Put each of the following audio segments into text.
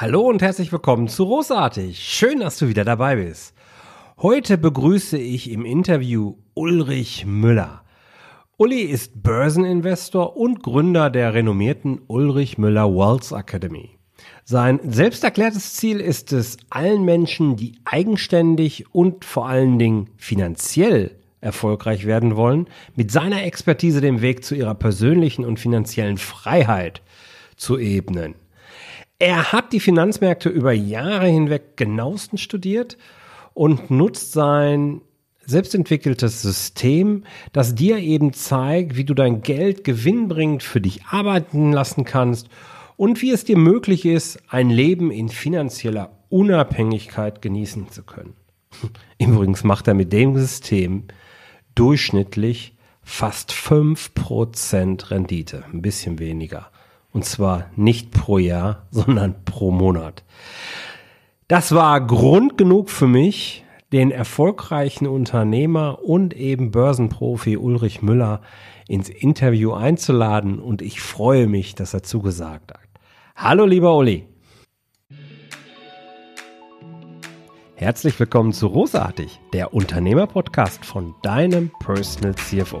Hallo und herzlich willkommen zu Großartig. Schön, dass du wieder dabei bist. Heute begrüße ich im Interview Ulrich Müller. Uli ist Börseninvestor und Gründer der renommierten Ulrich Müller Wealth Academy. Sein selbsterklärtes Ziel ist es, allen Menschen, die eigenständig und vor allen Dingen finanziell erfolgreich werden wollen, mit seiner Expertise den Weg zu ihrer persönlichen und finanziellen Freiheit zu ebnen. Er hat die Finanzmärkte über Jahre hinweg genauestens studiert und nutzt sein selbstentwickeltes System, das dir eben zeigt, wie du dein Geld gewinnbringend für dich arbeiten lassen kannst und wie es dir möglich ist, ein Leben in finanzieller Unabhängigkeit genießen zu können. Übrigens macht er mit dem System durchschnittlich fast fünf Prozent Rendite, ein bisschen weniger. Und zwar nicht pro Jahr, sondern pro Monat. Das war Grund genug für mich, den erfolgreichen Unternehmer und eben Börsenprofi Ulrich Müller ins Interview einzuladen und ich freue mich, dass er zugesagt hat. Hallo lieber Uli. Herzlich willkommen zu Rosartig, der Unternehmerpodcast von deinem Personal CFO.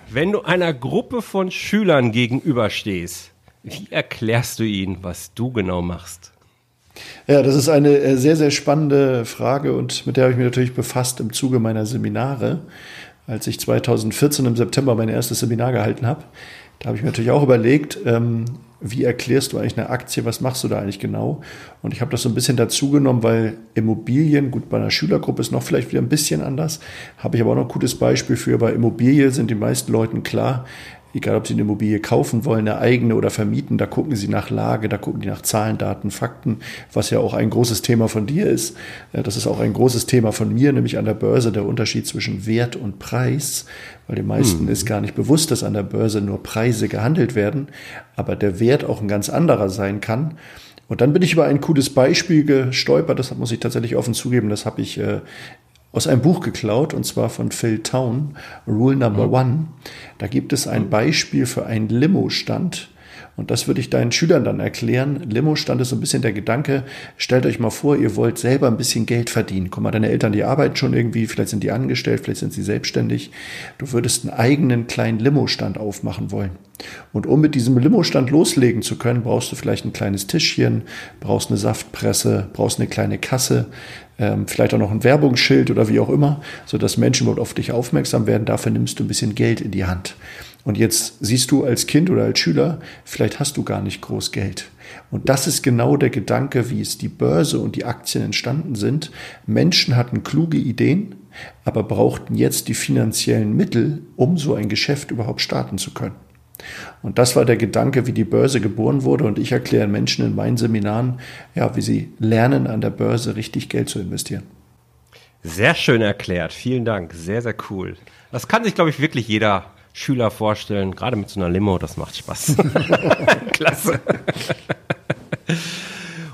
wenn du einer Gruppe von Schülern gegenüberstehst, wie erklärst du ihnen, was du genau machst? Ja, das ist eine äh, sehr, sehr spannende Frage und mit der habe ich mich natürlich befasst im Zuge meiner Seminare. Als ich 2014 im September mein erstes Seminar gehalten habe, da habe ich mir natürlich auch überlegt, ähm, wie erklärst du eigentlich eine Aktie, was machst du da eigentlich genau? Und ich habe das so ein bisschen dazu genommen, weil Immobilien, gut, bei einer Schülergruppe ist noch vielleicht wieder ein bisschen anders, habe ich aber auch noch ein gutes Beispiel für, bei Immobilie sind die meisten Leuten klar, egal ob sie eine Immobilie kaufen wollen, eine eigene oder vermieten, da gucken sie nach Lage, da gucken die nach Zahlen, Daten, Fakten, was ja auch ein großes Thema von dir ist. Das ist auch ein großes Thema von mir, nämlich an der Börse der Unterschied zwischen Wert und Preis, weil den meisten hm. ist gar nicht bewusst, dass an der Börse nur Preise gehandelt werden, aber der Wert auch ein ganz anderer sein kann. Und dann bin ich über ein cooles Beispiel gestolpert, das muss ich tatsächlich offen zugeben, das habe ich äh, aus einem Buch geklaut, und zwar von Phil Town, Rule Number mhm. One. Da gibt es ein Beispiel für einen Limo-Stand. Und das würde ich deinen Schülern dann erklären. Limo-Stand ist so ein bisschen der Gedanke, stellt euch mal vor, ihr wollt selber ein bisschen Geld verdienen. Guck mal, deine Eltern, die arbeiten schon irgendwie, vielleicht sind die angestellt, vielleicht sind sie selbstständig. Du würdest einen eigenen kleinen Limo-Stand aufmachen wollen. Und um mit diesem Limo-Stand loslegen zu können, brauchst du vielleicht ein kleines Tischchen, brauchst eine Saftpresse, brauchst eine kleine Kasse, ähm, vielleicht auch noch ein Werbungsschild oder wie auch immer, sodass Menschen auf dich aufmerksam werden. Dafür nimmst du ein bisschen Geld in die Hand. Und jetzt siehst du als Kind oder als Schüler, vielleicht hast du gar nicht groß Geld. Und das ist genau der Gedanke, wie es die Börse und die Aktien entstanden sind. Menschen hatten kluge Ideen, aber brauchten jetzt die finanziellen Mittel, um so ein Geschäft überhaupt starten zu können. Und das war der Gedanke, wie die Börse geboren wurde. Und ich erkläre Menschen in meinen Seminaren, ja, wie sie lernen, an der Börse richtig Geld zu investieren. Sehr schön erklärt. Vielen Dank. Sehr, sehr cool. Das kann sich, glaube ich, wirklich jeder Schüler vorstellen. Gerade mit so einer Limo. Das macht Spaß. Klasse.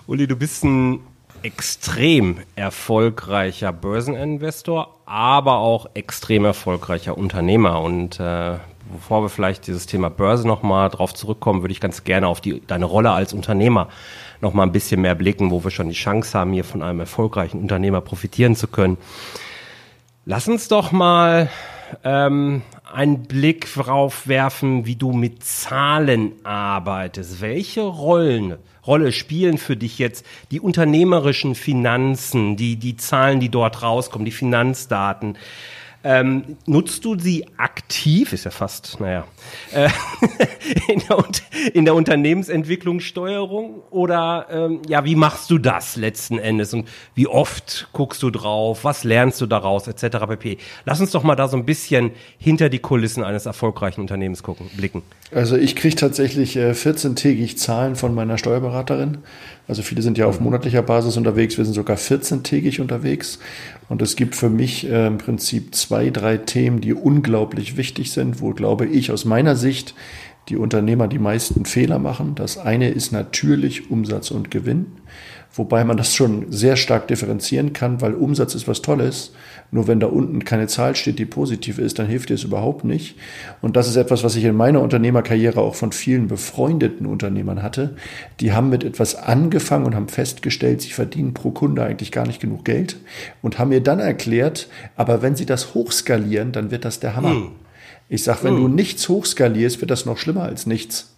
Uli, du bist ein extrem erfolgreicher Börseninvestor, aber auch extrem erfolgreicher Unternehmer. Und äh, bevor wir vielleicht dieses Thema Börse nochmal drauf zurückkommen, würde ich ganz gerne auf die, deine Rolle als Unternehmer nochmal ein bisschen mehr blicken, wo wir schon die Chance haben, hier von einem erfolgreichen Unternehmer profitieren zu können. Lass uns doch mal ähm, einen Blick darauf werfen, wie du mit Zahlen arbeitest. Welche Rollen, Rolle spielen für dich jetzt die unternehmerischen Finanzen, die, die Zahlen, die dort rauskommen, die Finanzdaten? Ähm, nutzt du sie aktiv, ist ja fast, naja, äh, in, der, in der Unternehmensentwicklungssteuerung oder ähm, ja, wie machst du das letzten Endes und wie oft guckst du drauf, was lernst du daraus, etc. pp. Lass uns doch mal da so ein bisschen hinter die Kulissen eines erfolgreichen Unternehmens gucken, blicken. Also ich kriege tatsächlich äh, 14-tägig Zahlen von meiner Steuerberaterin Also viele sind ja auf monatlicher Basis unterwegs, wir sind sogar 14-tägig unterwegs. Und es gibt für mich äh, im Prinzip zwei, drei Themen, die unglaublich wichtig sind, wo, glaube ich, aus meiner Sicht die Unternehmer die meisten Fehler machen. Das eine ist natürlich Umsatz und Gewinn, wobei man das schon sehr stark differenzieren kann, weil Umsatz ist was Tolles. Nur wenn da unten keine Zahl steht, die positiv ist, dann hilft dir es überhaupt nicht. Und das ist etwas, was ich in meiner Unternehmerkarriere auch von vielen befreundeten Unternehmern hatte. Die haben mit etwas angefangen und haben festgestellt, sie verdienen pro Kunde eigentlich gar nicht genug Geld und haben mir dann erklärt, aber wenn sie das hochskalieren, dann wird das der Hammer. Hm. Ich sag, wenn hm. du nichts hochskalierst, wird das noch schlimmer als nichts.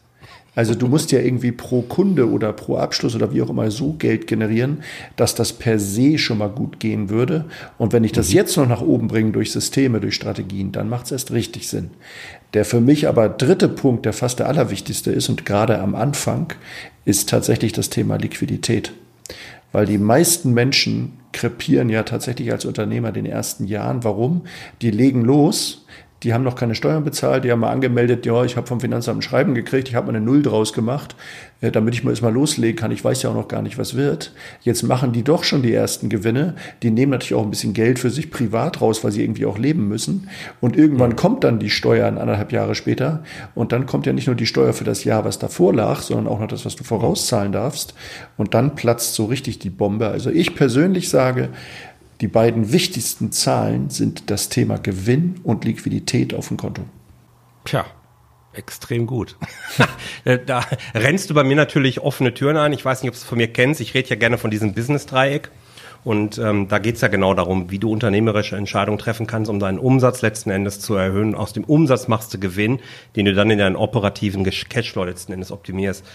Also du musst ja irgendwie pro Kunde oder pro Abschluss oder wie auch immer so Geld generieren, dass das per se schon mal gut gehen würde. Und wenn ich das mhm. jetzt noch nach oben bringe durch Systeme, durch Strategien, dann macht es erst richtig Sinn. Der für mich aber dritte Punkt, der fast der allerwichtigste ist und gerade am Anfang, ist tatsächlich das Thema Liquidität. Weil die meisten Menschen krepieren ja tatsächlich als Unternehmer den ersten Jahren. Warum? Die legen los, die haben noch keine Steuern bezahlt, die haben mal angemeldet, ja, ich habe vom Finanzamt ein Schreiben gekriegt, ich habe mal eine Null draus gemacht, äh, damit ich mal erstmal loslegen kann. Ich weiß ja auch noch gar nicht, was wird. Jetzt machen die doch schon die ersten Gewinne. Die nehmen natürlich auch ein bisschen Geld für sich privat raus, weil sie irgendwie auch leben müssen. Und irgendwann kommt dann die Steuer anderthalb Jahre später. Und dann kommt ja nicht nur die Steuer für das Jahr, was davor lag, sondern auch noch das, was du vorauszahlen darfst. Und dann platzt so richtig die Bombe. Also ich persönlich sage, die beiden wichtigsten Zahlen sind das Thema Gewinn und Liquidität auf dem Konto. Tja, extrem gut. Äh, da rennst du bei mir natürlich offene Türen ein. Ich weiß nicht, ob du es von mir kennst. Ich rede ja gerne von diesem Business-Dreieck. Und ähm, da geht es ja genau darum, wie du unternehmerische Entscheidungen treffen kannst, um deinen Umsatz letzten Endes zu erhöhen. Aus dem Umsatz machst du Gewinn, den du dann in deinen operativen Cashflow letzten Endes optimierst.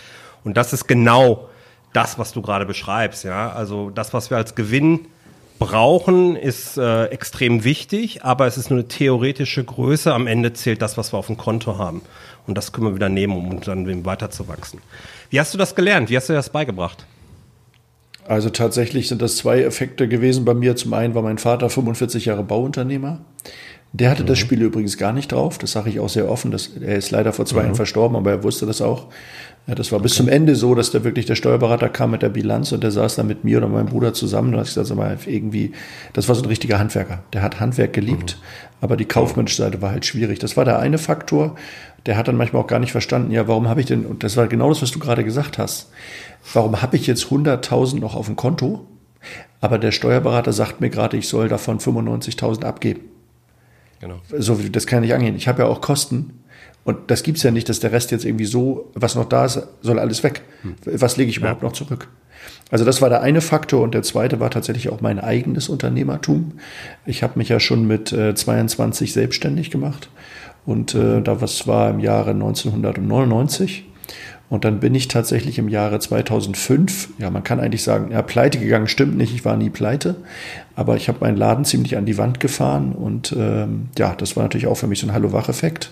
Und das ist genau das, was du gerade beschreibst. Ja, also das, was wir als Gewinn brauchen, ist äh, extrem wichtig, aber es ist nur eine theoretische Größe. Am Ende zählt das, was wir auf dem Konto haben. Und das können wir wieder nehmen, um dann weiterzuwachsen. Wie hast du das gelernt? Wie hast du das beigebracht? Also tatsächlich sind das zwei Effekte gewesen bei mir. Zum einen war mein Vater 45 Jahre Bauunternehmer. Der hatte mhm. das Spiel übrigens gar nicht drauf. Das sage ich auch sehr offen. Das, er ist leider vor zwei mhm. Jahren verstorben, aber er wusste das auch. Ja, das war okay. bis zum Ende so, dass der wirklich der Steuerberater kam mit der Bilanz und der saß dann mit mir oder meinem Bruder zusammen und gesagt, sag mal, irgendwie, das war so ein richtiger Handwerker. Der hat Handwerk geliebt, mhm. aber die kaufmännische Seite war halt schwierig. Das war der eine Faktor. Der hat dann manchmal auch gar nicht verstanden, ja, warum habe ich denn, und das war genau das, was du gerade gesagt hast, warum habe ich jetzt 100.000 noch auf dem Konto, aber der Steuerberater sagt mir gerade, ich soll davon 95.000 abgeben. Genau. So, das kann ich nicht angehen. Ich habe ja auch Kosten und das gibt's ja nicht, dass der Rest jetzt irgendwie so, was noch da ist, soll alles weg. Hm. Was lege ich überhaupt ja. noch zurück? Also das war der eine Faktor und der zweite war tatsächlich auch mein eigenes Unternehmertum. Ich habe mich ja schon mit äh, 22 selbstständig gemacht und äh, da was war im Jahre 1999 und dann bin ich tatsächlich im Jahre 2005, ja, man kann eigentlich sagen, ja, pleite gegangen stimmt nicht, ich war nie pleite, aber ich habe meinen Laden ziemlich an die Wand gefahren und ähm, ja, das war natürlich auch für mich so ein Hallo-Wach-Effekt,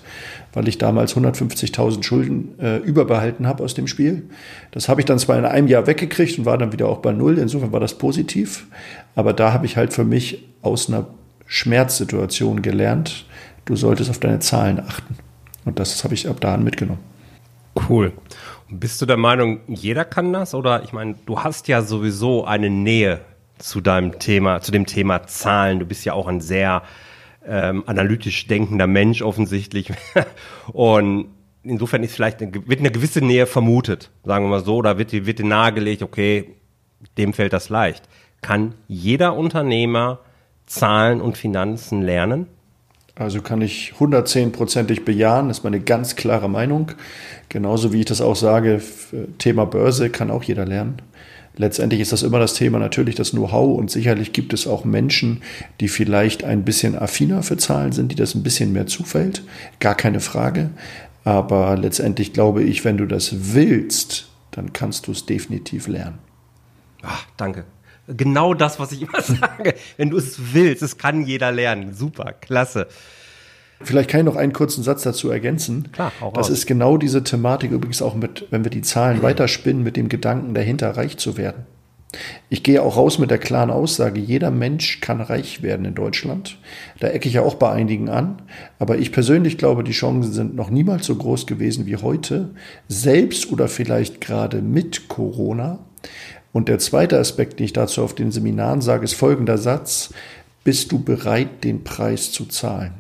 weil ich damals 150.000 Schulden äh, überbehalten habe aus dem Spiel. Das habe ich dann zwar in einem Jahr weggekriegt und war dann wieder auch bei Null, insofern war das positiv, aber da habe ich halt für mich aus einer Schmerzsituation gelernt, du solltest auf deine Zahlen achten. Und das habe ich ab da an mitgenommen. Cool. Bist du der Meinung, jeder kann das? Oder ich meine, du hast ja sowieso eine Nähe zu deinem Thema, zu dem Thema Zahlen. Du bist ja auch ein sehr ähm, analytisch denkender Mensch offensichtlich. Und insofern ist vielleicht eine, wird eine gewisse Nähe vermutet, sagen wir mal so, oder wird, wird dir nahegelegt, okay, dem fällt das leicht. Kann jeder Unternehmer Zahlen und Finanzen lernen? Also kann ich 110-prozentig bejahen, das ist meine ganz klare Meinung. Genauso wie ich das auch sage, Thema Börse kann auch jeder lernen. Letztendlich ist das immer das Thema natürlich das Know-how und sicherlich gibt es auch Menschen, die vielleicht ein bisschen affiner für Zahlen sind, die das ein bisschen mehr zufällt. Gar keine Frage. Aber letztendlich glaube ich, wenn du das willst, dann kannst du es definitiv lernen. Ach, danke. Genau das, was ich immer sage. Wenn du es willst, es kann jeder lernen. Super, klasse. Vielleicht kann ich noch einen kurzen Satz dazu ergänzen. Klar, auch das raus. ist genau diese Thematik übrigens auch mit, wenn wir die Zahlen weiterspinnen, mit dem Gedanken dahinter reich zu werden. Ich gehe auch raus mit der klaren Aussage, jeder Mensch kann reich werden in Deutschland. Da ecke ich ja auch bei einigen an. Aber ich persönlich glaube, die Chancen sind noch niemals so groß gewesen wie heute. Selbst oder vielleicht gerade mit Corona Und der zweite Aspekt, den ich dazu auf den Seminaren sage, ist folgender Satz. Bist du bereit, den Preis zu zahlen?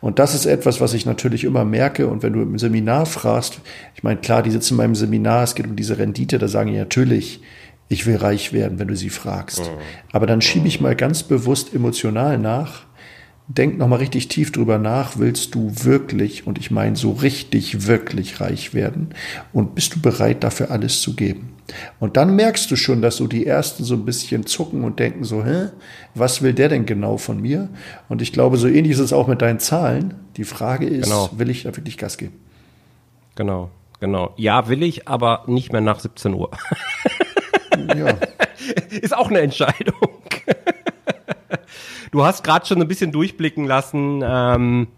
Und das ist etwas, was ich natürlich immer merke. Und wenn du im Seminar fragst, ich meine, klar, die sitzen in meinem Seminar, es geht um diese Rendite, da sagen die natürlich, ich will reich werden, wenn du sie fragst. Mhm. Aber dann schiebe ich mal ganz bewusst emotional nach. Denk nochmal richtig tief drüber nach. Willst du wirklich, und ich meine so richtig, wirklich reich werden? Und bist du bereit, dafür alles zu geben? Und dann merkst du schon, dass so die Ersten so ein bisschen zucken und denken so, hä, was will der denn genau von mir? Und ich glaube, so ähnlich ist es auch mit deinen Zahlen. Die Frage ist, genau. will ich da wirklich Gas geben? Genau, genau. Ja, will ich, aber nicht mehr nach 17 Uhr. Ja. Ist auch eine Entscheidung. Du hast gerade schon ein bisschen durchblicken lassen, ähm,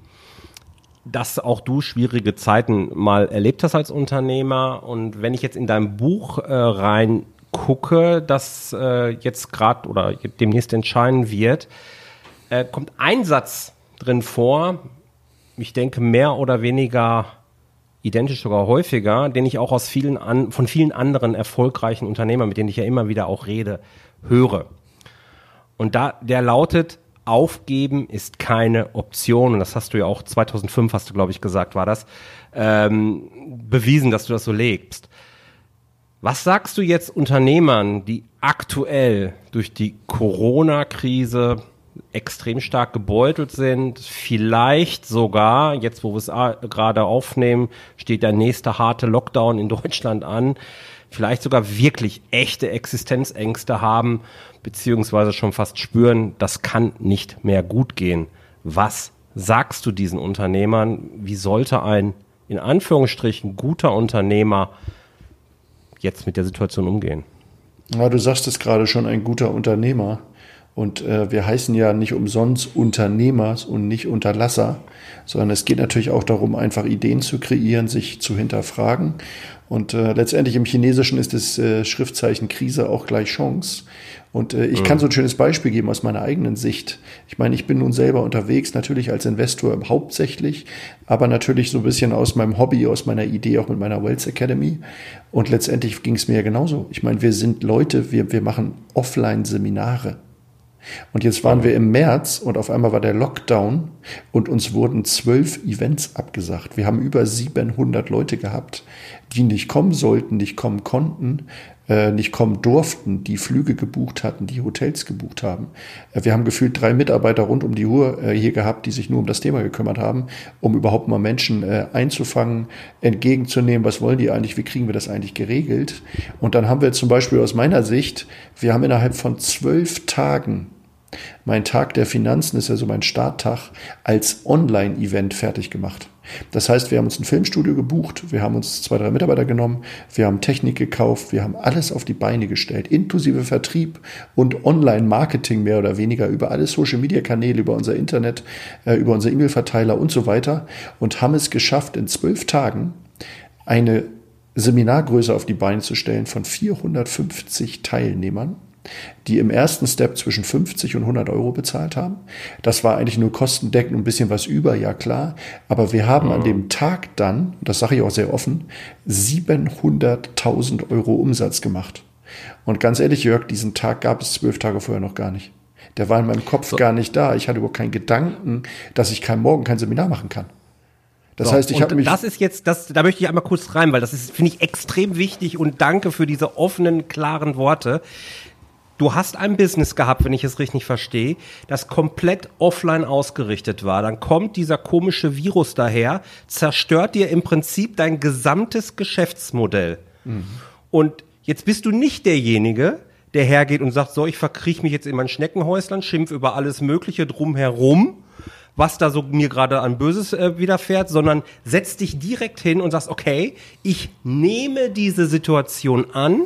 dass auch du schwierige Zeiten mal erlebt hast als Unternehmer. Und wenn ich jetzt in dein Buch äh, rein gucke, das äh, jetzt gerade oder demnächst entscheiden wird, äh, kommt ein Satz drin vor. Ich denke mehr oder weniger identisch sogar häufiger, den ich auch aus vielen an, von vielen anderen erfolgreichen Unternehmern, mit denen ich ja immer wieder auch rede, höre. Und da, der lautet, aufgeben ist keine Option. Und das hast du ja auch 2005, hast du, glaube ich, gesagt, war das, ähm, bewiesen, dass du das so lebst. Was sagst du jetzt Unternehmern, die aktuell durch die Corona-Krise extrem stark gebeutelt sind. Vielleicht sogar, jetzt wo wir es gerade aufnehmen, steht der nächste harte Lockdown in Deutschland an. Vielleicht sogar wirklich echte Existenzängste haben, beziehungsweise schon fast spüren, das kann nicht mehr gut gehen. Was sagst du diesen Unternehmern? Wie sollte ein in Anführungsstrichen guter Unternehmer jetzt mit der Situation umgehen? Ja, du sagst es gerade schon, ein guter Unternehmer. Und äh, wir heißen ja nicht umsonst Unternehmers und nicht Unterlasser, sondern es geht natürlich auch darum, einfach Ideen zu kreieren, sich zu hinterfragen. Und äh, letztendlich im Chinesischen ist das äh, Schriftzeichen Krise auch gleich Chance. Und äh, ich mhm. kann so ein schönes Beispiel geben aus meiner eigenen Sicht. Ich meine, ich bin nun selber unterwegs, natürlich als Investor hauptsächlich, aber natürlich so ein bisschen aus meinem Hobby, aus meiner Idee, auch mit meiner Wealth Academy. Und letztendlich ging es mir ja genauso. Ich meine, wir sind Leute, wir, wir machen Offline-Seminare. Und jetzt waren wir im März und auf einmal war der Lockdown und uns wurden zwölf Events abgesagt. Wir haben über 700 Leute gehabt, die nicht kommen sollten, nicht kommen konnten, äh, nicht kommen durften, die Flüge gebucht hatten, die Hotels gebucht haben. Äh, wir haben gefühlt drei Mitarbeiter rund um die Uhr äh, hier gehabt, die sich nur um das Thema gekümmert haben, um überhaupt mal Menschen äh, einzufangen, entgegenzunehmen, was wollen die eigentlich, wie kriegen wir das eigentlich geregelt. Und dann haben wir zum Beispiel aus meiner Sicht, wir haben innerhalb von zwölf Tagen mein Tag der Finanzen ist ja so mein Starttag als Online-Event fertig gemacht. Das heißt, wir haben uns ein Filmstudio gebucht, wir haben uns zwei, drei Mitarbeiter genommen, wir haben Technik gekauft, wir haben alles auf die Beine gestellt, inklusive Vertrieb und Online-Marketing mehr oder weniger über alle Social-Media-Kanäle, über unser Internet, äh, über unser E-Mail-Verteiler und so weiter und haben es geschafft, in zwölf Tagen eine Seminargröße auf die Beine zu stellen von 450 Teilnehmern die im ersten Step zwischen 50 und 100 Euro bezahlt haben. Das war eigentlich nur kostendeckend ein bisschen was über, ja klar. Aber wir haben an dem Tag dann, das sage ich auch sehr offen, 700.000 Euro Umsatz gemacht. Und ganz ehrlich, Jörg, diesen Tag gab es zwölf Tage vorher noch gar nicht. Der war in meinem Kopf so. gar nicht da. Ich hatte überhaupt keinen Gedanken, dass ich kein Morgen kein Seminar machen kann. Das so, heißt, ich habe mich. Das ist jetzt, das, da möchte ich einmal kurz rein, weil das ist, finde ich, extrem wichtig und danke für diese offenen, klaren Worte du hast ein Business gehabt, wenn ich es richtig verstehe, das komplett offline ausgerichtet war. Dann kommt dieser komische Virus daher, zerstört dir im Prinzip dein gesamtes Geschäftsmodell. Mhm. Und jetzt bist du nicht derjenige, der hergeht und sagt, so, ich verkriech mich jetzt in mein Schneckenhäusland, schimpf über alles Mögliche drumherum, was da so mir gerade an Böses äh, widerfährt, sondern setz dich direkt hin und sagst, okay, ich nehme diese Situation an,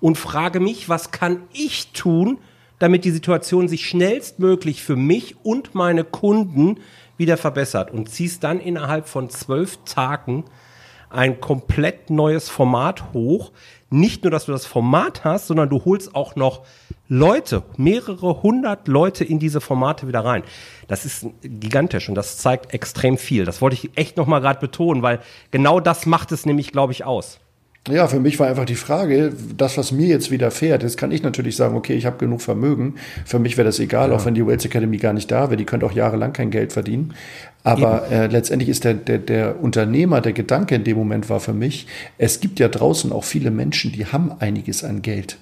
und frage mich, was kann ich tun, damit die Situation sich schnellstmöglich für mich und meine Kunden wieder verbessert und ziehst dann innerhalb von zwölf Tagen ein komplett neues Format hoch. Nicht nur, dass du das Format hast, sondern du holst auch noch Leute, mehrere hundert Leute in diese Formate wieder rein. Das ist gigantisch und das zeigt extrem viel. Das wollte ich echt nochmal gerade betonen, weil genau das macht es nämlich, glaube ich, aus. Ja, für mich war einfach die Frage, das, was mir jetzt widerfährt, jetzt kann ich natürlich sagen, okay, ich habe genug Vermögen. Für mich wäre das egal, ja. auch wenn die Wealth Academy gar nicht da wäre. Die könnte auch jahrelang kein Geld verdienen. Aber äh, letztendlich ist der, der, der Unternehmer, der Gedanke in dem Moment war für mich, es gibt ja draußen auch viele Menschen, die haben einiges an Geld.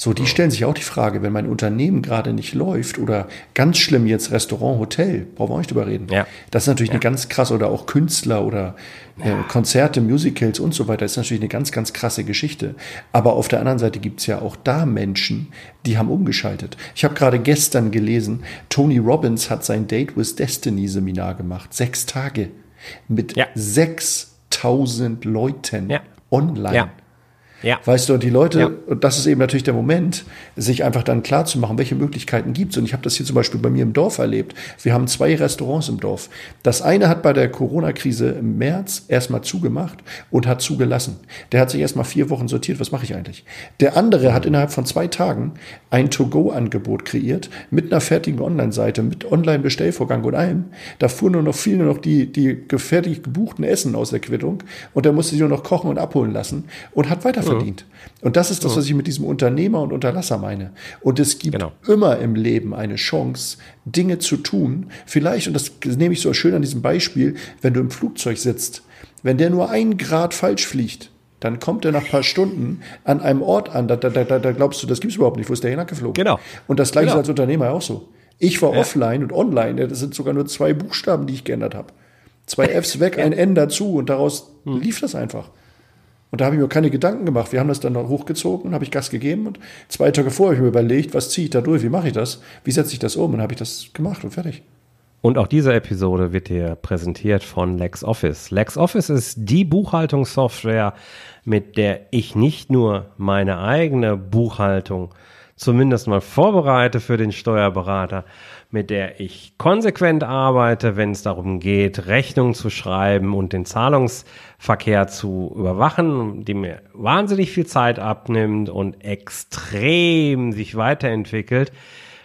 So, die stellen sich auch die Frage, wenn mein Unternehmen gerade nicht läuft oder ganz schlimm jetzt Restaurant, Hotel, brauchen wir auch nicht drüber reden. Ja. Das ist natürlich ja. eine ganz krasse oder auch Künstler oder äh, Konzerte, Musicals und so weiter, ist natürlich eine ganz, ganz krasse Geschichte. Aber auf der anderen Seite gibt's ja auch da Menschen, die haben umgeschaltet. Ich habe gerade gestern gelesen, Tony Robbins hat sein Date with Destiny Seminar gemacht. Sechs Tage mit ja. 6000 Leuten online. Ja. Weißt du, die Leute, ja. und das ist eben natürlich der Moment, sich einfach dann klar zu machen, welche Möglichkeiten gibt es. Und ich habe das hier zum Beispiel bei mir im Dorf erlebt. Wir haben zwei Restaurants im Dorf. Das eine hat bei der Corona-Krise im März erstmal zugemacht und hat zugelassen. Der hat sich erstmal vier Wochen sortiert, was mache ich eigentlich? Der andere hat innerhalb von zwei Tagen ein To-Go-Angebot kreiert mit einer fertigen Online-Seite, mit Online-Bestellvorgang und allem. Da fuhren nur noch viel nur noch die, die fertig gebuchten Essen aus der Quittung und der musste sie nur noch kochen und abholen lassen und hat weiter verdient. Und das ist das, was ich mit diesem Unternehmer und Unterlasser meine. Und es gibt genau. immer im Leben eine Chance, Dinge zu tun. Vielleicht, und das nehme ich so schön an diesem Beispiel, wenn du im Flugzeug sitzt, wenn der nur ein Grad falsch fliegt, dann kommt er nach ein paar Stunden an einem Ort an, da, da, da, da glaubst du, das gibt es überhaupt nicht, wo ist der hinausgeflogen? Genau. Und das gleiche genau. ist als Unternehmer auch so. Ich war ja. offline und online, das sind sogar nur zwei Buchstaben, die ich geändert habe. Zwei Fs weg, ein N dazu und daraus hm. lief das einfach. Und da habe ich mir keine Gedanken gemacht. Wir haben das dann noch hochgezogen, habe ich Gas gegeben und zwei Tage vorher habe ich mir überlegt, was ziehe ich da durch, wie mache ich das, wie setze ich das um und habe ich das gemacht und fertig. Und auch diese Episode wird dir präsentiert von LexOffice. LexOffice ist die Buchhaltungssoftware, mit der ich nicht nur meine eigene Buchhaltung zumindest mal vorbereite für den Steuerberater, mit der ich konsequent arbeite, wenn es darum geht, Rechnungen zu schreiben und den Zahlungsverkehr zu überwachen, die mir wahnsinnig viel Zeit abnimmt und extrem sich weiterentwickelt.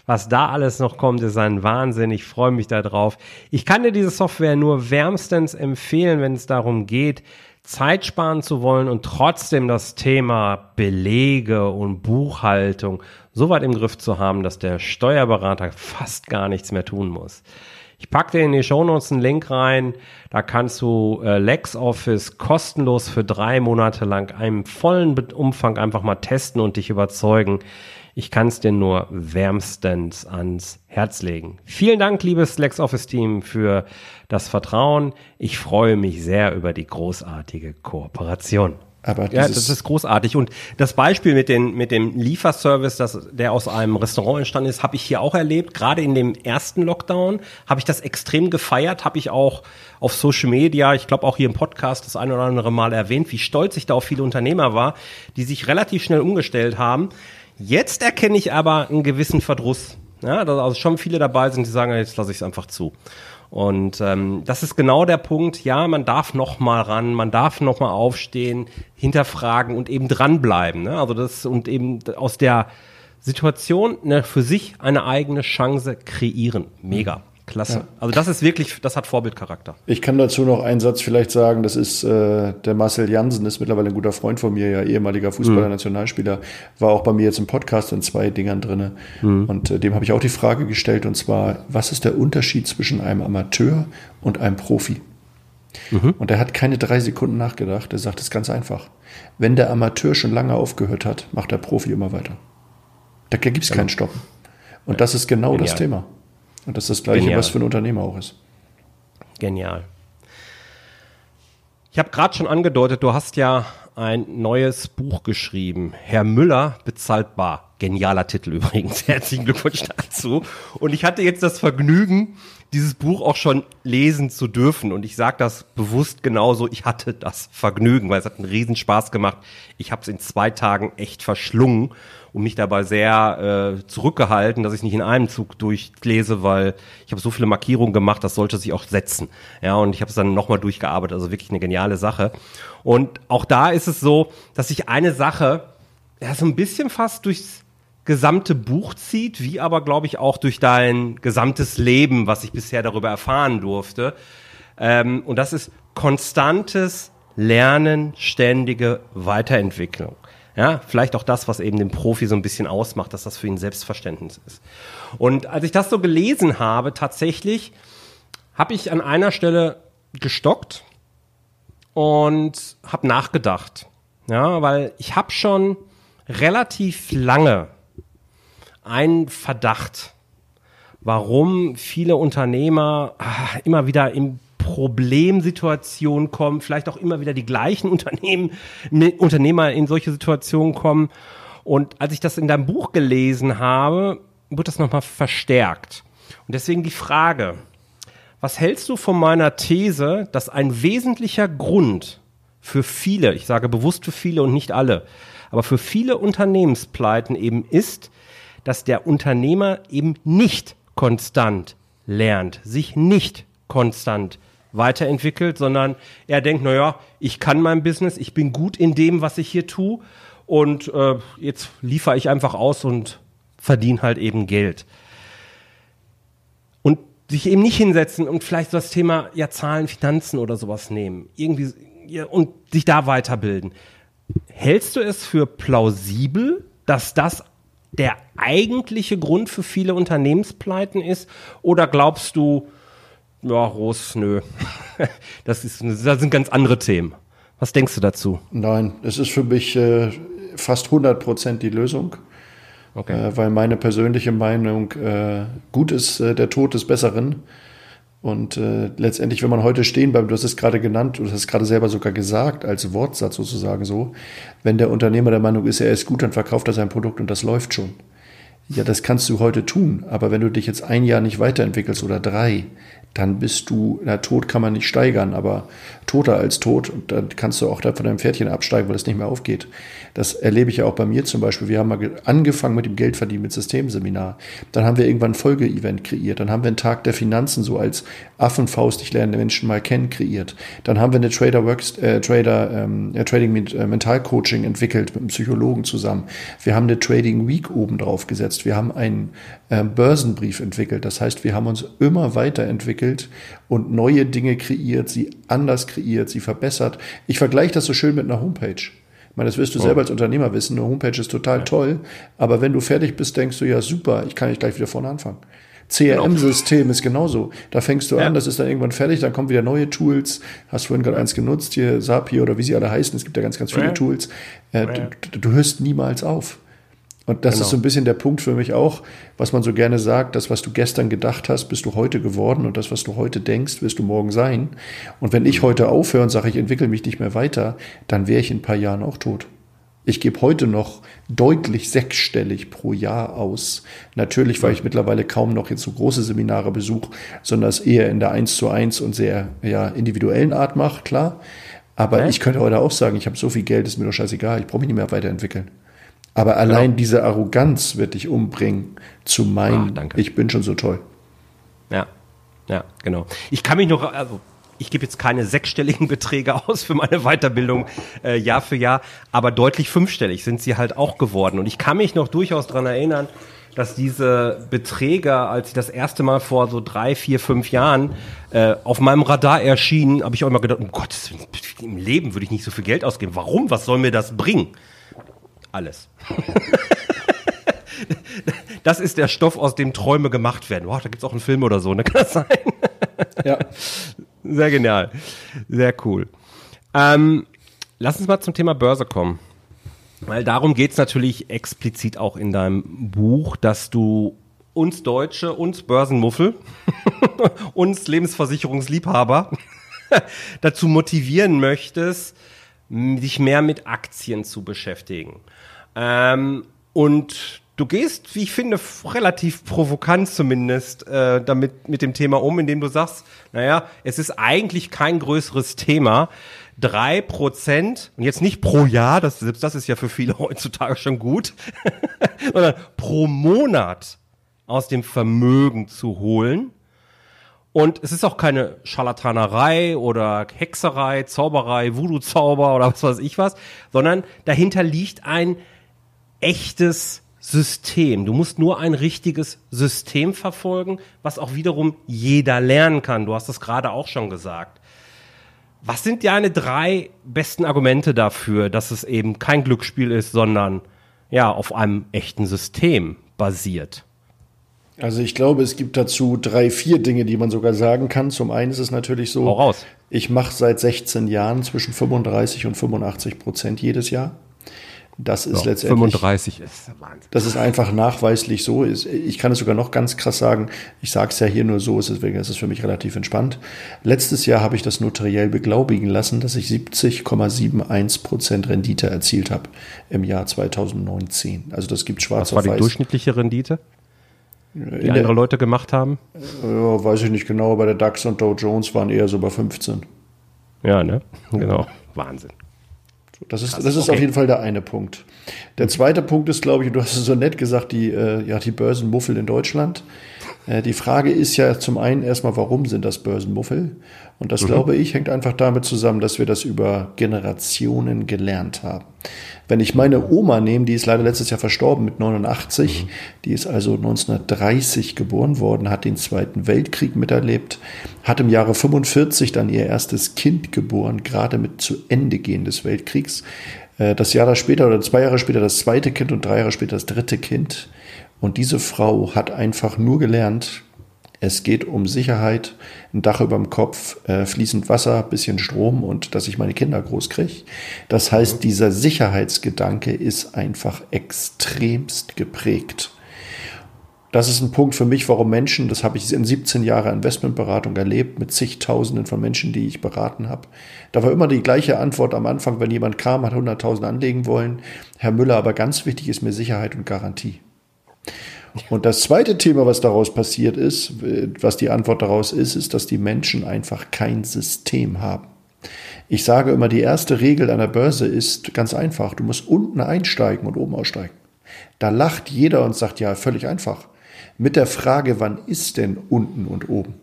Was da alles noch kommt, ist ein Wahnsinn. Ich freue mich darauf. Ich kann dir diese Software nur wärmstens empfehlen, wenn es darum geht, Zeit sparen zu wollen und trotzdem das Thema Belege und Buchhaltung so weit im Griff zu haben, dass der Steuerberater fast gar nichts mehr tun muss. Ich packe dir in die Shownotes einen Link rein. Da kannst du äh, LexOffice kostenlos für drei Monate lang einen vollen Umfang einfach mal testen und dich überzeugen. Ich kann es dir nur wärmstens ans Herz legen. Vielen Dank, liebes LexOffice-Team, für das Vertrauen. Ich freue mich sehr über die großartige Kooperation. Aber ja, das ist großartig. Und das Beispiel mit, den, mit dem Lieferservice, das, der aus einem Restaurant entstanden ist, habe ich hier auch erlebt. Gerade in dem ersten Lockdown habe ich das extrem gefeiert, habe ich auch auf Social Media, ich glaube auch hier im Podcast das ein oder andere Mal erwähnt, wie stolz ich da auf viele Unternehmer war, die sich relativ schnell umgestellt haben. Jetzt erkenne ich aber einen gewissen Verdruss. Ja, dass also schon viele dabei sind, die sagen, jetzt lasse ich es einfach zu. Und ähm, das ist genau der Punkt. Ja, man darf noch mal ran, man darf noch mal aufstehen, hinterfragen und eben dranbleiben. Ne? Also das und eben aus der Situation ne, für sich eine eigene Chance kreieren. Mega. Klasse. Ja. Also das ist wirklich, das hat Vorbildcharakter. Ich kann dazu noch einen Satz vielleicht sagen, das ist äh, der Marcel Jansen, ist mittlerweile ein guter Freund von mir, ja ehemaliger Fußballer, mhm. Nationalspieler, war auch bei mir jetzt im Podcast in zwei Dingern drinne. Mhm. Und äh, dem habe ich auch die Frage gestellt, und zwar, was ist der Unterschied zwischen einem Amateur und einem Profi? Mhm. Und er hat keine drei Sekunden nachgedacht. Er sagt es ganz einfach. Wenn der Amateur schon lange aufgehört hat, macht der Profi immer weiter. Da gibt es keinen Stoppen. Und das ist genau Genial. das Thema. Und das ist das Gleiche, Genial. was für ein Unternehmer auch ist. Genial. Ich habe gerade schon angedeutet, du hast ja ein neues Buch geschrieben. Herr Müller bezahlt bar. Genialer Titel übrigens. Herzlichen Glückwunsch dazu. Und ich hatte jetzt das Vergnügen, dieses Buch auch schon lesen zu dürfen. Und ich sage das bewusst genauso. Ich hatte das Vergnügen, weil es hat einen Riesenspaß gemacht. Ich habe es in zwei Tagen echt verschlungen und mich dabei sehr äh, zurückgehalten, dass ich nicht in einem Zug durchlese, weil ich habe so viele Markierungen gemacht, das sollte sich auch setzen. Ja, und ich habe es dann nochmal durchgearbeitet, also wirklich eine geniale Sache. Und auch da ist es so, dass sich eine Sache ja so ein bisschen fast durchs gesamte Buch zieht, wie aber, glaube ich, auch durch dein gesamtes Leben, was ich bisher darüber erfahren durfte. Ähm, und das ist konstantes Lernen, ständige Weiterentwicklung. Ja, vielleicht auch das, was eben den Profi so ein bisschen ausmacht, dass das für ihn Selbstverständnis ist. Und als ich das so gelesen habe, tatsächlich habe ich an einer Stelle gestockt und habe nachgedacht. Ja, weil ich habe schon relativ lange einen Verdacht, warum viele Unternehmer ah, immer wieder in Problemsituationen kommen, vielleicht auch immer wieder die gleichen Unternehmen, ne, Unternehmer in solche Situationen kommen. Und als ich das in deinem Buch gelesen habe, wird das nochmal verstärkt. Und deswegen die Frage, was hältst du von meiner These, dass ein wesentlicher Grund für viele, ich sage bewusst für viele und nicht alle, aber für viele Unternehmenspleiten eben ist, dass der Unternehmer eben nicht konstant lernt, sich nicht konstant weiterentwickelt, sondern er denkt, naja, ich kann mein Business, ich bin gut in dem, was ich hier tue und äh, jetzt liefere ich einfach aus und verdiene halt eben Geld. Und sich eben nicht hinsetzen und vielleicht so das Thema ja Zahlen, Finanzen oder sowas nehmen, irgendwie ja, und sich da weiterbilden. Hältst du es für plausibel, dass das der eigentliche Grund für viele Unternehmenspleiten ist? Oder glaubst du, ja, Ros, nö. Das, ist, das sind ganz andere Themen. Was denkst du dazu? Nein, es ist für mich äh, fast 100 Prozent die Lösung. Okay. Äh, weil meine persönliche Meinung äh, gut ist, äh, der Tod des Besseren. Und äh, letztendlich, wenn man heute stehen bleibt, du hast es gerade genannt, du hast es gerade selber sogar gesagt, als Wortsatz sozusagen so, wenn der Unternehmer der Meinung ist, er ist gut, dann verkauft er sein Produkt und das läuft schon. Ja, das kannst du heute tun, aber wenn du dich jetzt ein Jahr nicht weiterentwickelst oder drei, dann bist du, na, Tod kann man nicht steigern, aber toter als tot, und dann kannst du auch da von deinem Pferdchen absteigen, weil es nicht mehr aufgeht. Das erlebe ich ja auch bei mir zum Beispiel. Wir haben mal angefangen mit dem Geldverdienen mit Systemseminar. Dann haben wir irgendwann ein Folgeevent kreiert. Dann haben wir einen Tag der Finanzen so als Affenfaust, ich lerne Menschen mal kennen, kreiert. Dann haben wir eine Trader Works, äh, Trader, ähm, Trading mit äh, Mental Coaching entwickelt mit einem Psychologen zusammen. Wir haben eine Trading Week oben drauf gesetzt. Wir haben einen äh, Börsenbrief entwickelt. Das heißt, wir haben uns immer weiterentwickelt und neue Dinge kreiert, sie anders kreiert, sie verbessert. Ich vergleiche das so schön mit einer Homepage. Ich meine, das wirst du oh. selber als Unternehmer wissen. Eine Homepage ist total ja. toll, aber wenn du fertig bist, denkst du, ja super, ich kann nicht gleich wieder vorne anfangen. CRM-System ist genauso. Da fängst du ja. an, das ist dann irgendwann fertig, dann kommen wieder neue Tools. Hast vorhin gerade eins genutzt, hier Zapier oder wie sie alle heißen. Es gibt ja ganz, ganz viele ja. Tools. Äh, du, du, hörst niemals auf. Und das genau. ist so ein bisschen der Punkt für mich auch, was man so gerne sagt, das, was du gestern gedacht hast, bist du heute geworden und das, was du heute denkst, wirst du morgen sein. Und wenn ich heute aufhöre und sage, ich entwickle mich nicht mehr weiter, dann wäre ich in ein paar Jahren auch tot. Ich gebe heute noch deutlich sechsstellig pro Jahr aus. Natürlich, weil ich mittlerweile kaum noch jetzt so große Seminare besuche, sondern es eher in der 1 zu 1 und sehr ja, individuellen Art mache, klar. Aber okay. ich könnte heute auch sagen, ich habe so viel Geld, ist mir doch scheißegal, ich brauche mich nicht mehr weiterentwickeln. Aber allein genau. diese Arroganz wird dich umbringen, zu meinen, Ach, ich bin schon so toll. Ja, ja, genau. Ich kann mich noch, also ich gebe jetzt keine sechsstelligen Beträge aus für meine Weiterbildung äh, Jahr für Jahr, aber deutlich fünfstellig sind sie halt auch geworden. Und ich kann mich noch durchaus daran erinnern, dass diese Beträge, als sie das erste Mal vor so drei, vier, fünf Jahren äh, auf meinem Radar erschienen, habe ich auch immer gedacht, um Gottes Willen, im Leben würde ich nicht so viel Geld ausgeben. Warum? Was soll mir das bringen? Alles. das ist der Stoff, aus dem Träume gemacht werden. Wow, da gibt es auch einen Film oder so, ne? Kann das sein? ja. Sehr genial. Sehr cool. Ähm, lass uns mal zum Thema Börse kommen. Weil darum geht es natürlich explizit auch in deinem Buch, dass du uns Deutsche, uns Börsenmuffel, uns Lebensversicherungsliebhaber dazu motivieren möchtest, sich mehr mit Aktien zu beschäftigen. Ähm, und du gehst, wie ich finde, relativ provokant zumindest äh, damit mit dem Thema um, indem du sagst, naja, es ist eigentlich kein größeres Thema. Drei Prozent, und jetzt nicht pro Jahr, das, selbst das ist ja für viele heutzutage schon gut, sondern pro Monat aus dem Vermögen zu holen. Und es ist auch keine Scharlatanerei oder Hexerei, Zauberei, Voodoo-Zauber oder was weiß ich was, sondern dahinter liegt ein echtes System. Du musst nur ein richtiges System verfolgen, was auch wiederum jeder lernen kann. Du hast es gerade auch schon gesagt. Was sind deine drei besten Argumente dafür, dass es eben kein Glücksspiel ist, sondern ja, auf einem echten System basiert? Also ich glaube, es gibt dazu drei, vier Dinge, die man sogar sagen kann. Zum einen ist es natürlich so, raus. ich mache seit 16 Jahren zwischen 35 und 85 Prozent jedes Jahr. Das ist ja, letztendlich. 35 ist Wahnsinn. Das ist einfach nachweislich so. Ich kann es sogar noch ganz krass sagen. Ich sage es ja hier nur so, deswegen ist es für mich relativ entspannt. Letztes Jahr habe ich das notariell beglaubigen lassen, dass ich 70,71 Prozent Rendite erzielt habe im Jahr 2019. Also das gibt schwarz Was war die durchschnittliche Rendite? Die andere Leute gemacht haben? Ja, weiß ich nicht genau, aber der DAX und Dow Jones waren eher so bei 15. Ja, ne? Genau. Wahnsinn. Das ist, das ist okay. auf jeden Fall der eine Punkt. Der zweite Punkt ist, glaube ich, du hast es so nett gesagt, die, äh, ja, die Börsenmuffel in Deutschland. Äh, die Frage ist ja zum einen erstmal, warum sind das Börsenmuffel? Und das, mhm. glaube ich, hängt einfach damit zusammen, dass wir das über Generationen gelernt haben. Wenn ich meine Oma nehme, die ist leider letztes Jahr verstorben mit 89, mhm. die ist also 1930 geboren worden, hat den Zweiten Weltkrieg miterlebt, hat im Jahre 45 dann ihr erstes Kind geboren, gerade mit zu Ende gehen des Weltkriegs. Äh, das Jahr später oder zwei Jahre später das zweite Kind und drei Jahre später das dritte Kind. Und diese Frau hat einfach nur gelernt, es geht um Sicherheit, ein Dach über dem Kopf, äh, fließend Wasser, bisschen Strom und dass ich meine Kinder groß kriege. Das heißt, dieser Sicherheitsgedanke ist einfach extremst geprägt. Das ist ein Punkt für mich, warum Menschen, das habe ich in 17 Jahren Investmentberatung erlebt, mit zigtausenden von Menschen, die ich beraten habe. Da war immer die gleiche Antwort am Anfang, wenn jemand kam, hat 100.000 anlegen wollen. Herr Müller, aber ganz wichtig ist mir Sicherheit und Garantie. Und das zweite Thema, was daraus passiert ist, was die Antwort daraus ist, ist, dass die Menschen einfach kein System haben. Ich sage immer, die erste Regel einer Börse ist ganz einfach. Du musst unten einsteigen und oben aussteigen. Da lacht jeder und sagt, ja, völlig einfach. Mit der Frage, wann ist denn unten und oben?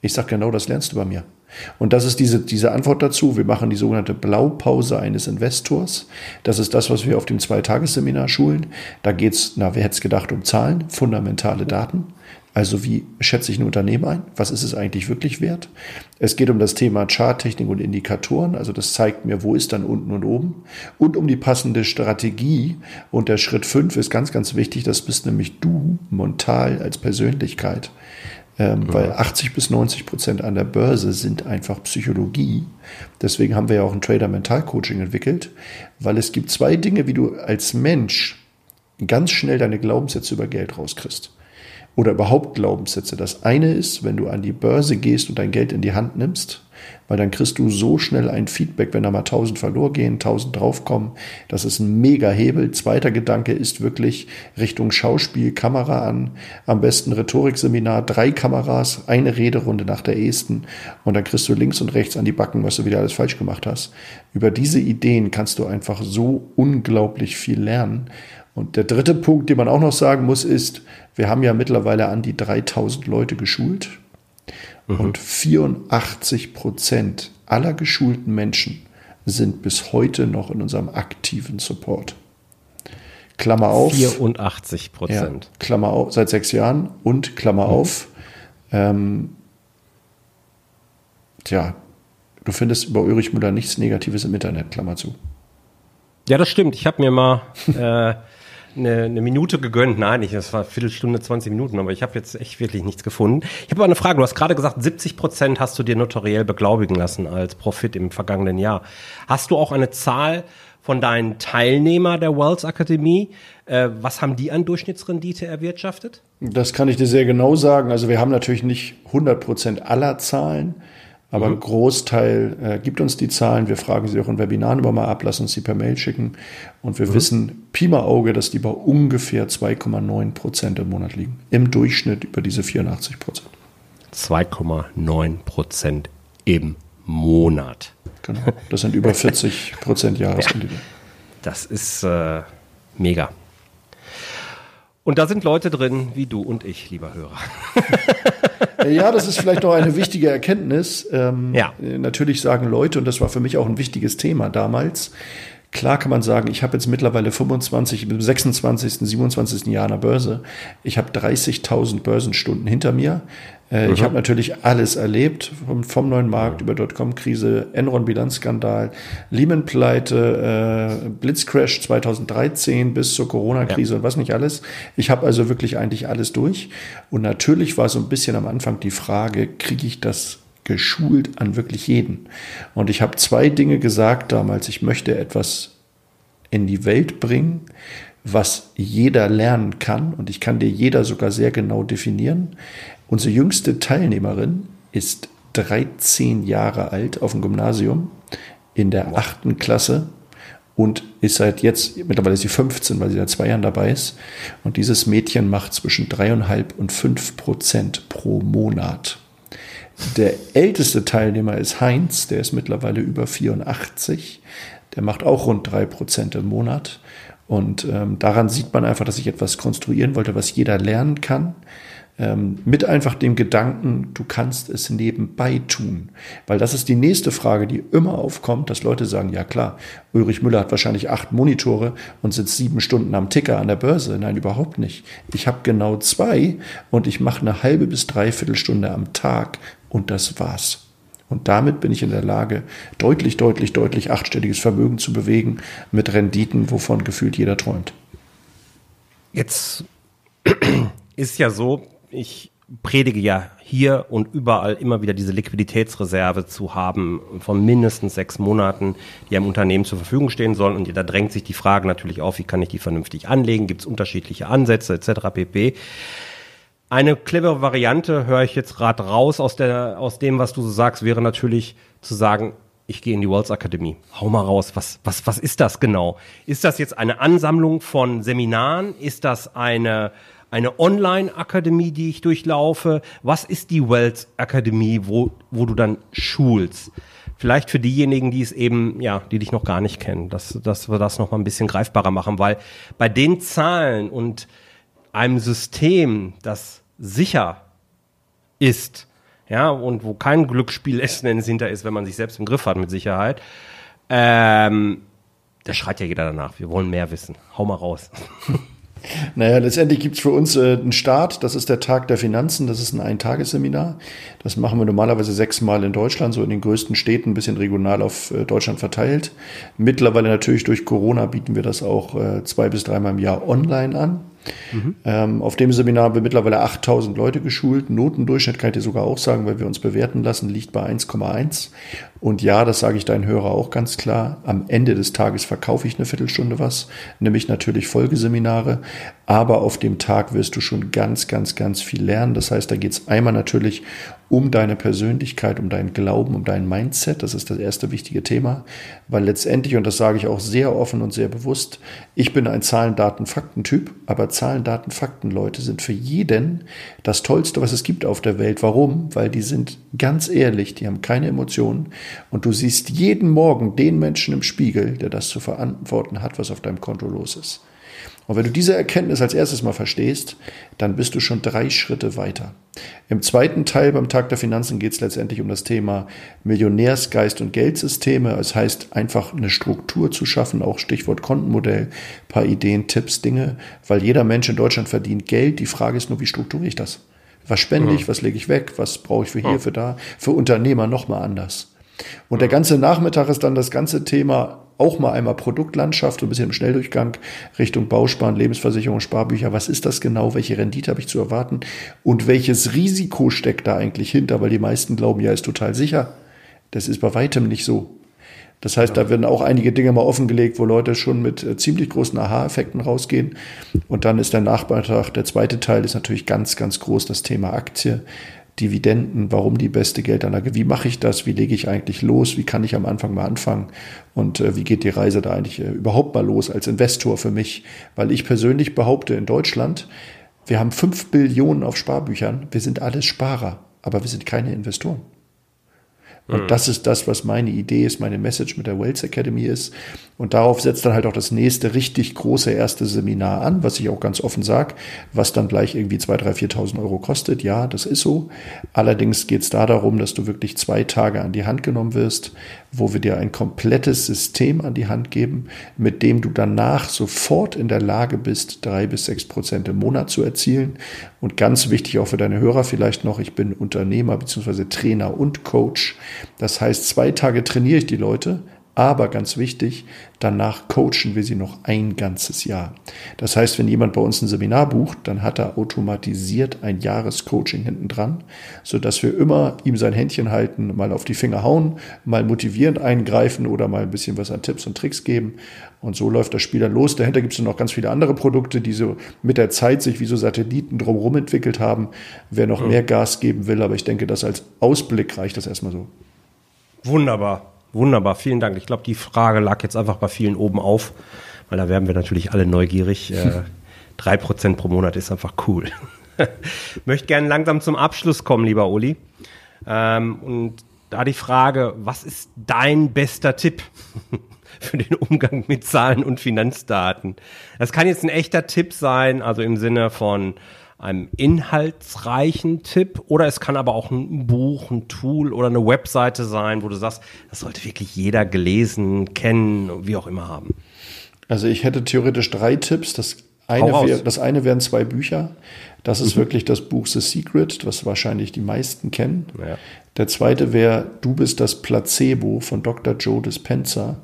Ich sage genau, das lernst du bei mir. Und das ist diese, diese Antwort dazu. Wir machen die sogenannte Blaupause eines Investors. Das ist das, was wir auf dem Zweitagesseminar schulen. Da geht's, na, wer hätte es gedacht, um Zahlen, fundamentale Daten. Also wie schätze ich ein Unternehmen ein? Was ist es eigentlich wirklich wert? Es geht um das Thema Charttechnik und Indikatoren. Also das zeigt mir, wo ist dann unten und oben. Und um die passende Strategie. Und der Schritt fünf ist ganz, ganz wichtig. Das bist nämlich du, Montal, als Persönlichkeit ähm, ja. weil 80 bis 90 Prozent an der Börse sind einfach Psychologie. Deswegen haben wir ja auch ein Trader Mental Coaching entwickelt, weil es gibt zwei Dinge, wie du als Mensch ganz schnell deine Glaubenssätze über Geld rauskriegst. Oder überhaupt Glaubenssätze. Das eine ist, wenn du an die Börse gehst und dein Geld in die Hand nimmst, weil dann kriegst du so schnell ein Feedback, wenn da mal 1000 verloren gehen, 1000 draufkommen. Das ist ein mega Hebel. Zweiter Gedanke ist wirklich Richtung Schauspiel, Kamera an, am besten Rhetorikseminar, drei Kameras, eine Rederunde nach der ehesten und dann kriegst du links und rechts an die Backen, was du wieder alles falsch gemacht hast. Über diese Ideen kannst du einfach so unglaublich viel lernen. Und der dritte Punkt, den man auch noch sagen muss, ist, wir haben ja mittlerweile an die 3000 Leute geschult. Mhm. Und 84 Prozent aller geschulten Menschen sind bis heute noch in unserem aktiven Support. Klammer auf. 84 Prozent. Ja, Klammer auf, seit sechs Jahren und Klammer mhm. auf. Ähm, tja, du findest über Ulrich Müller nichts Negatives im Internet, Klammer zu. Ja, das stimmt. Ich habe mir mal äh, eine, eine Minute gegönnt. Nein, nicht, das war eine Viertelstunde, 20 Minuten, aber ich habe jetzt echt wirklich nichts gefunden. Ich habe aber eine Frage. Du hast gerade gesagt, 70 Prozent hast du dir notariell beglaubigen lassen als Profit im vergangenen Jahr. Hast du auch eine Zahl von deinen Teilnehmer der Wells Akademie? Äh, was haben die an Durchschnittsrendite erwirtschaftet? Das kann ich dir sehr genau sagen. Also wir haben natürlich nicht 100 Prozent aller Zahlen. Aber mhm. ein Großteil äh, gibt uns die Zahlen. Wir fragen sie auch in Webinaren immer mal ab, lassen uns sie per Mail schicken. Und wir mhm. wissen Pi mal Auge, dass die bei ungefähr 2,9 Prozent im Monat liegen. Im Durchschnitt über diese 84 Prozent. 2,9 Prozent im Monat. Genau. Das sind über 40 Prozent Jahresrendite. Ja, das ist äh, mega. Und da sind Leute drin wie du und ich, lieber Hörer. ja, das ist vielleicht noch eine wichtige Erkenntnis. Ähm, ja. Natürlich sagen Leute, und das war für mich auch ein wichtiges Thema damals, Klar kann man sagen, ich habe jetzt mittlerweile 25, 26., 27. Jahr an der Börse. Ich habe 30.000 Börsenstunden hinter mir. Äh, mhm. Ich habe natürlich alles erlebt, vom, vom neuen Markt über Dotcom-Krise, Enron-Bilanzskandal, Lehman-Pleite, äh, Blitzcrash 2013 bis zur Corona-Krise ja. und was nicht alles. Ich habe also wirklich eigentlich alles durch. Und natürlich war so ein bisschen am Anfang die Frage, kriege ich das geschult an wirklich jeden. Und ich habe zwei Dinge gesagt damals. Ich möchte etwas in die Welt bringen, was jeder lernen kann. Und ich kann dir jeder sogar sehr genau definieren. Unsere jüngste Teilnehmerin ist 13 Jahre alt auf dem Gymnasium in der achten Klasse und ist seit jetzt, mittlerweile ist sie 15, weil sie seit zwei Jahren dabei ist. Und dieses Mädchen macht zwischen dreieinhalb und fünf Prozent pro Monat. Der älteste Teilnehmer ist Heinz, der ist mittlerweile über 84. Der macht auch rund drei Prozent im Monat. Und ähm, daran sieht man einfach, dass ich etwas konstruieren wollte, was jeder lernen kann ähm, mit einfach dem Gedanken, du kannst es nebenbei tun. Weil das ist die nächste Frage, die immer aufkommt, dass Leute sagen, ja klar, Ulrich Müller hat wahrscheinlich acht Monitore und sitzt sieben Stunden am Ticker an der Börse. Nein, überhaupt nicht. Ich habe genau zwei und ich mache eine halbe bis dreiviertel Stunde am Tag und das war's. Und damit bin ich in der Lage, deutlich, deutlich, deutlich achtstelliges Vermögen zu bewegen mit Renditen, wovon gefühlt jeder träumt. Jetzt ist ja so, ich predige ja hier und überall immer wieder diese Liquiditätsreserve zu haben von mindestens sechs Monaten, die einem Unternehmen zur Verfügung stehen sollen. Und da drängt sich die Frage natürlich auf, wie kann ich die vernünftig anlegen? Gibt es unterschiedliche Ansätze etc. pp. Eine clevere Variante, höre ich jetzt gerade raus aus, der, aus dem, was du so sagst, wäre natürlich zu sagen, ich gehe in die Worlds Akademie. Hau mal raus, was, was, was ist das genau? Ist das jetzt eine Ansammlung von Seminaren? Ist das eine eine Online-Akademie, die ich durchlaufe? Was ist die Wells Akademie, wo, wo du dann schulst? Vielleicht für diejenigen, die es eben, ja, die dich noch gar nicht kennen, dass, dass wir das noch mal ein bisschen greifbarer machen, weil bei den Zahlen und einem System, das sicher ist, ja, und wo kein Glücksspiel Essen hinter ist, wenn man sich selbst im Griff hat mit Sicherheit, ähm, da schreit ja jeder danach. Wir wollen mehr wissen. Hau mal raus. Naja, letztendlich gibt's für uns äh, einen Start. Das ist der Tag der Finanzen. Das ist ein Eintagesseminar. Das machen wir normalerweise sechsmal in Deutschland, so in den größten Städten, ein bisschen regional auf äh, Deutschland verteilt. Mittlerweile natürlich durch Corona bieten wir das auch äh, zwei bis dreimal im Jahr online an. Mhm. Ähm, auf dem Seminar haben wir mittlerweile 8000 Leute geschult. Notendurchschnitt kann ich dir sogar auch sagen, weil wir uns bewerten lassen, liegt bei 1,1. Und ja, das sage ich deinen Hörer auch ganz klar. Am Ende des Tages verkaufe ich eine Viertelstunde was, nämlich natürlich Folgeseminare. Aber auf dem Tag wirst du schon ganz, ganz, ganz viel lernen. Das heißt, da geht es einmal natürlich um deine Persönlichkeit, um deinen Glauben, um dein Mindset. Das ist das erste wichtige Thema, weil letztendlich, und das sage ich auch sehr offen und sehr bewusst, ich bin ein Zahlen, Daten, Fakten-Typ, aber Zahlen, Daten, Fakten, Leute sind für jeden das Tollste, was es gibt auf der Welt. Warum? Weil die sind ganz ehrlich, die haben keine Emotionen und du siehst jeden Morgen den Menschen im Spiegel, der das zu verantworten hat, was auf deinem Konto los ist. Und wenn du diese Erkenntnis als erstes mal verstehst, dann bist du schon drei Schritte weiter. Im zweiten Teil beim Tag der Finanzen geht es letztendlich um das Thema Millionärsgeist und Geldsysteme. Es das heißt, einfach eine Struktur zu schaffen, auch Stichwort Kontenmodell, paar Ideen, Tipps, Dinge, weil jeder Mensch in Deutschland verdient Geld. Die Frage ist nur, wie strukturiere ich das? Was spende ich, was lege ich weg, was brauche ich für hier, für da? Für Unternehmer nochmal anders. Und der ganze Nachmittag ist dann das ganze Thema auch mal einmal Produktlandschaft, so ein bisschen im Schnelldurchgang Richtung Bausparen, Lebensversicherung, Sparbücher. Was ist das genau? Welche Rendite habe ich zu erwarten? Und welches Risiko steckt da eigentlich hinter? Weil die meisten glauben, ja, ist total sicher. Das ist bei weitem nicht so. Das heißt, da werden auch einige Dinge mal offengelegt, wo Leute schon mit äh, ziemlich großen Aha-Effekten rausgehen. Und dann ist der Nachbeitrag, der zweite Teil ist natürlich ganz, ganz groß das Thema Aktie. Dividenden, warum die beste Geldanlage, wie mache ich das, wie lege ich eigentlich los, wie kann ich am Anfang mal anfangen? Und äh, wie geht die Reise da eigentlich äh, überhaupt mal los als Investor für mich, weil ich persönlich behaupte in Deutschland, wir haben fünf Billionen auf Sparbüchern, wir sind alles Sparer, aber wir sind keine Investoren. Und mhm. das ist das, was meine Idee ist, meine Message mit der Wells Academy ist. Und darauf setzt dann halt auch das nächste richtig große erste Seminar an, was ich auch ganz offen sage, was dann gleich irgendwie 2.000, 3.000, 4.000 Euro kostet. Ja, das ist so. Allerdings geht es da darum, dass du wirklich zwei Tage an die Hand genommen wirst, wo wir dir ein komplettes System an die Hand geben, mit dem du danach sofort in der Lage bist, drei bis sechs Prozent im Monat zu erzielen. Und ganz wichtig auch für deine Hörer vielleicht noch, ich bin Unternehmer bzw. Trainer und Coach. Das heißt, zwei Tage trainiere ich die Leute, aber ganz wichtig, danach coachen wir sie noch ein ganzes Jahr. Das heißt, wenn jemand bei uns ein Seminar bucht, dann hat er automatisiert ein Jahrescoaching hinten dran, sodass wir immer ihm sein Händchen halten, mal auf die Finger hauen, mal motivierend eingreifen oder mal ein bisschen was an Tipps und Tricks geben. Und so läuft das Spiel dann los. Dahinter gibt es noch ganz viele andere Produkte, die so mit der Zeit sich wie so Satelliten drumherum entwickelt haben. Wer noch mhm. mehr Gas geben will, aber ich denke, das als Ausblick reicht das erstmal so. Wunderbar. Wunderbar, vielen Dank. Ich glaube, die Frage lag jetzt einfach bei vielen oben auf, weil da werden wir natürlich alle neugierig. Äh, drei Prozent pro Monat ist einfach cool. Möchte gerne langsam zum Abschluss kommen, lieber Uli. Ähm, und da die Frage, was ist dein bester Tipp für den Umgang mit Zahlen und Finanzdaten? Das kann jetzt ein echter Tipp sein, also im Sinne von einem inhaltsreichen Tipp oder es kann aber auch ein Buch, ein Tool oder eine Webseite sein, wo du sagst, das sollte wirklich jeder gelesen, kennen, wie auch immer haben. Also ich hätte theoretisch drei Tipps. Das eine, wär, das eine wären zwei Bücher. Das ist mhm. wirklich das Buch The Secret, was wahrscheinlich die meisten kennen. Ja. Der zweite wäre Du bist das Placebo von Dr. Joe Dispenza.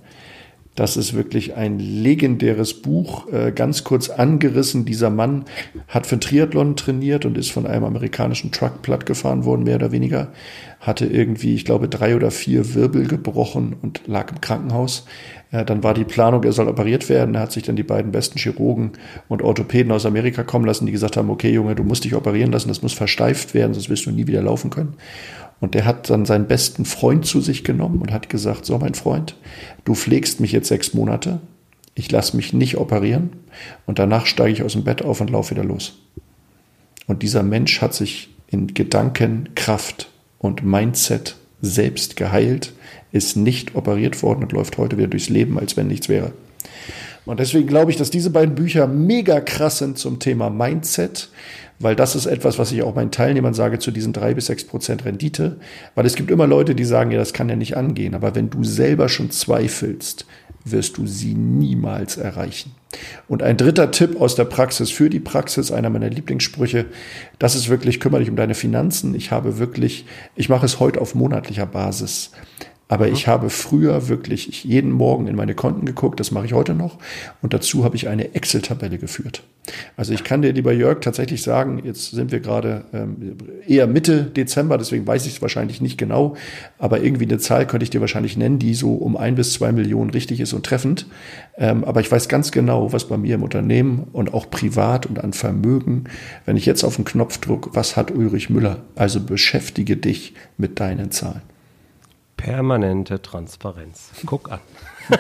Das ist wirklich ein legendäres Buch, äh, ganz kurz angerissen. Dieser Mann hat für Triathlon trainiert und ist von einem amerikanischen Truck platt gefahren worden, mehr oder weniger. Hatte irgendwie, ich glaube, drei oder vier Wirbel gebrochen und lag im Krankenhaus. Äh, dann war die Planung, er soll operiert werden. Er hat sich dann die beiden besten Chirurgen und Orthopäden aus Amerika kommen lassen, die gesagt haben, okay Junge, du musst dich operieren lassen, das muss versteift werden, sonst wirst du nie wieder laufen können. Und der hat dann seinen besten Freund zu sich genommen und hat gesagt, so mein Freund, du pflegst mich jetzt sechs Monate, ich lasse mich nicht operieren und danach steige ich aus dem Bett auf und laufe wieder los. Und dieser Mensch hat sich in Gedanken, Kraft und Mindset selbst geheilt, ist nicht operiert worden und läuft heute wieder durchs Leben, als wenn nichts wäre. Und deswegen glaube ich, dass diese beiden Bücher mega krass sind zum Thema Mindset, weil das ist etwas, was ich auch meinen Teilnehmern sage zu diesen drei bis sechs Prozent Rendite, weil es gibt immer Leute, die sagen, ja, das kann ja nicht angehen, aber wenn du selber schon zweifelst, wirst du sie niemals erreichen. Und ein dritter Tipp aus der Praxis für die Praxis, einer meiner Lieblingssprüche, das ist wirklich, kümmere dich um deine Finanzen. Ich habe wirklich, ich mache es heute auf monatlicher Basis. Aber ich habe früher wirklich jeden Morgen in meine Konten geguckt, das mache ich heute noch. Und dazu habe ich eine Excel-Tabelle geführt. Also ich kann dir, lieber Jörg, tatsächlich sagen, jetzt sind wir gerade ähm, eher Mitte Dezember, deswegen weiß ich es wahrscheinlich nicht genau, aber irgendwie eine Zahl könnte ich dir wahrscheinlich nennen, die so um ein bis zwei Millionen richtig ist und treffend. Ähm, aber ich weiß ganz genau, was bei mir im Unternehmen und auch privat und an Vermögen, wenn ich jetzt auf den Knopf drücke, was hat Ulrich Müller? Also beschäftige dich mit deinen Zahlen. Permanente Transparenz. Guck an.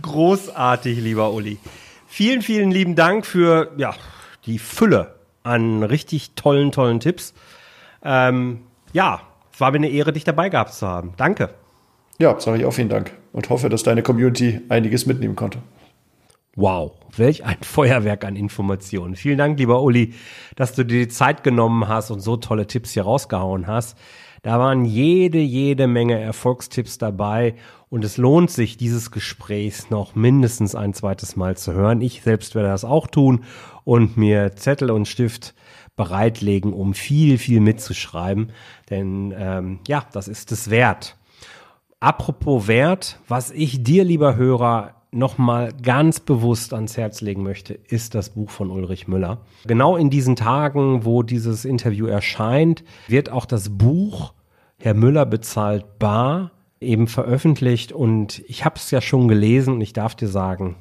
Großartig, lieber Uli. Vielen, vielen lieben Dank für ja, die Fülle an richtig tollen, tollen Tipps. Ähm, ja, es war mir eine Ehre, dich dabei gehabt zu haben. Danke. Ja, sage ich auch vielen Dank und hoffe, dass deine Community einiges mitnehmen konnte. Wow, welch ein Feuerwerk an Informationen. Vielen Dank, lieber Uli, dass du dir die Zeit genommen hast und so tolle Tipps hier rausgehauen hast. Da waren jede, jede Menge Erfolgstipps dabei und es lohnt sich, dieses Gespräch noch mindestens ein zweites Mal zu hören. Ich selbst werde das auch tun und mir Zettel und Stift bereitlegen, um viel, viel mitzuschreiben. Denn ähm, ja, das ist es wert. Apropos Wert, was ich dir, lieber Hörer, nochmal ganz bewusst ans Herz legen möchte, ist das Buch von Ulrich Müller. Genau in diesen Tagen, wo dieses Interview erscheint, wird auch das Buch Herr Müller bezahlt bar eben veröffentlicht und ich habe es ja schon gelesen und ich darf dir sagen,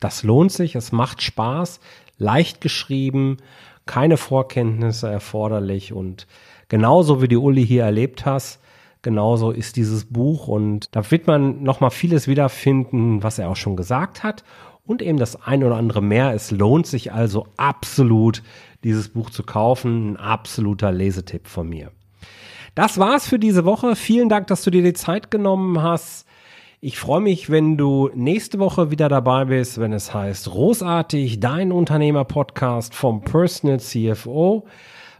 das lohnt sich, es macht Spaß, leicht geschrieben, keine Vorkenntnisse erforderlich und genauso wie die Uli hier erlebt hast, genauso ist dieses Buch und da wird man nochmal vieles wiederfinden, was er auch schon gesagt hat und eben das ein oder andere mehr. Es lohnt sich also absolut, dieses Buch zu kaufen. Ein absoluter Lesetipp von mir. Das war's für diese Woche. Vielen Dank, dass du dir die Zeit genommen hast. Ich freue mich, wenn du nächste Woche wieder dabei bist, wenn es heißt Großartig, dein Unternehmer-Podcast vom Personal CFO.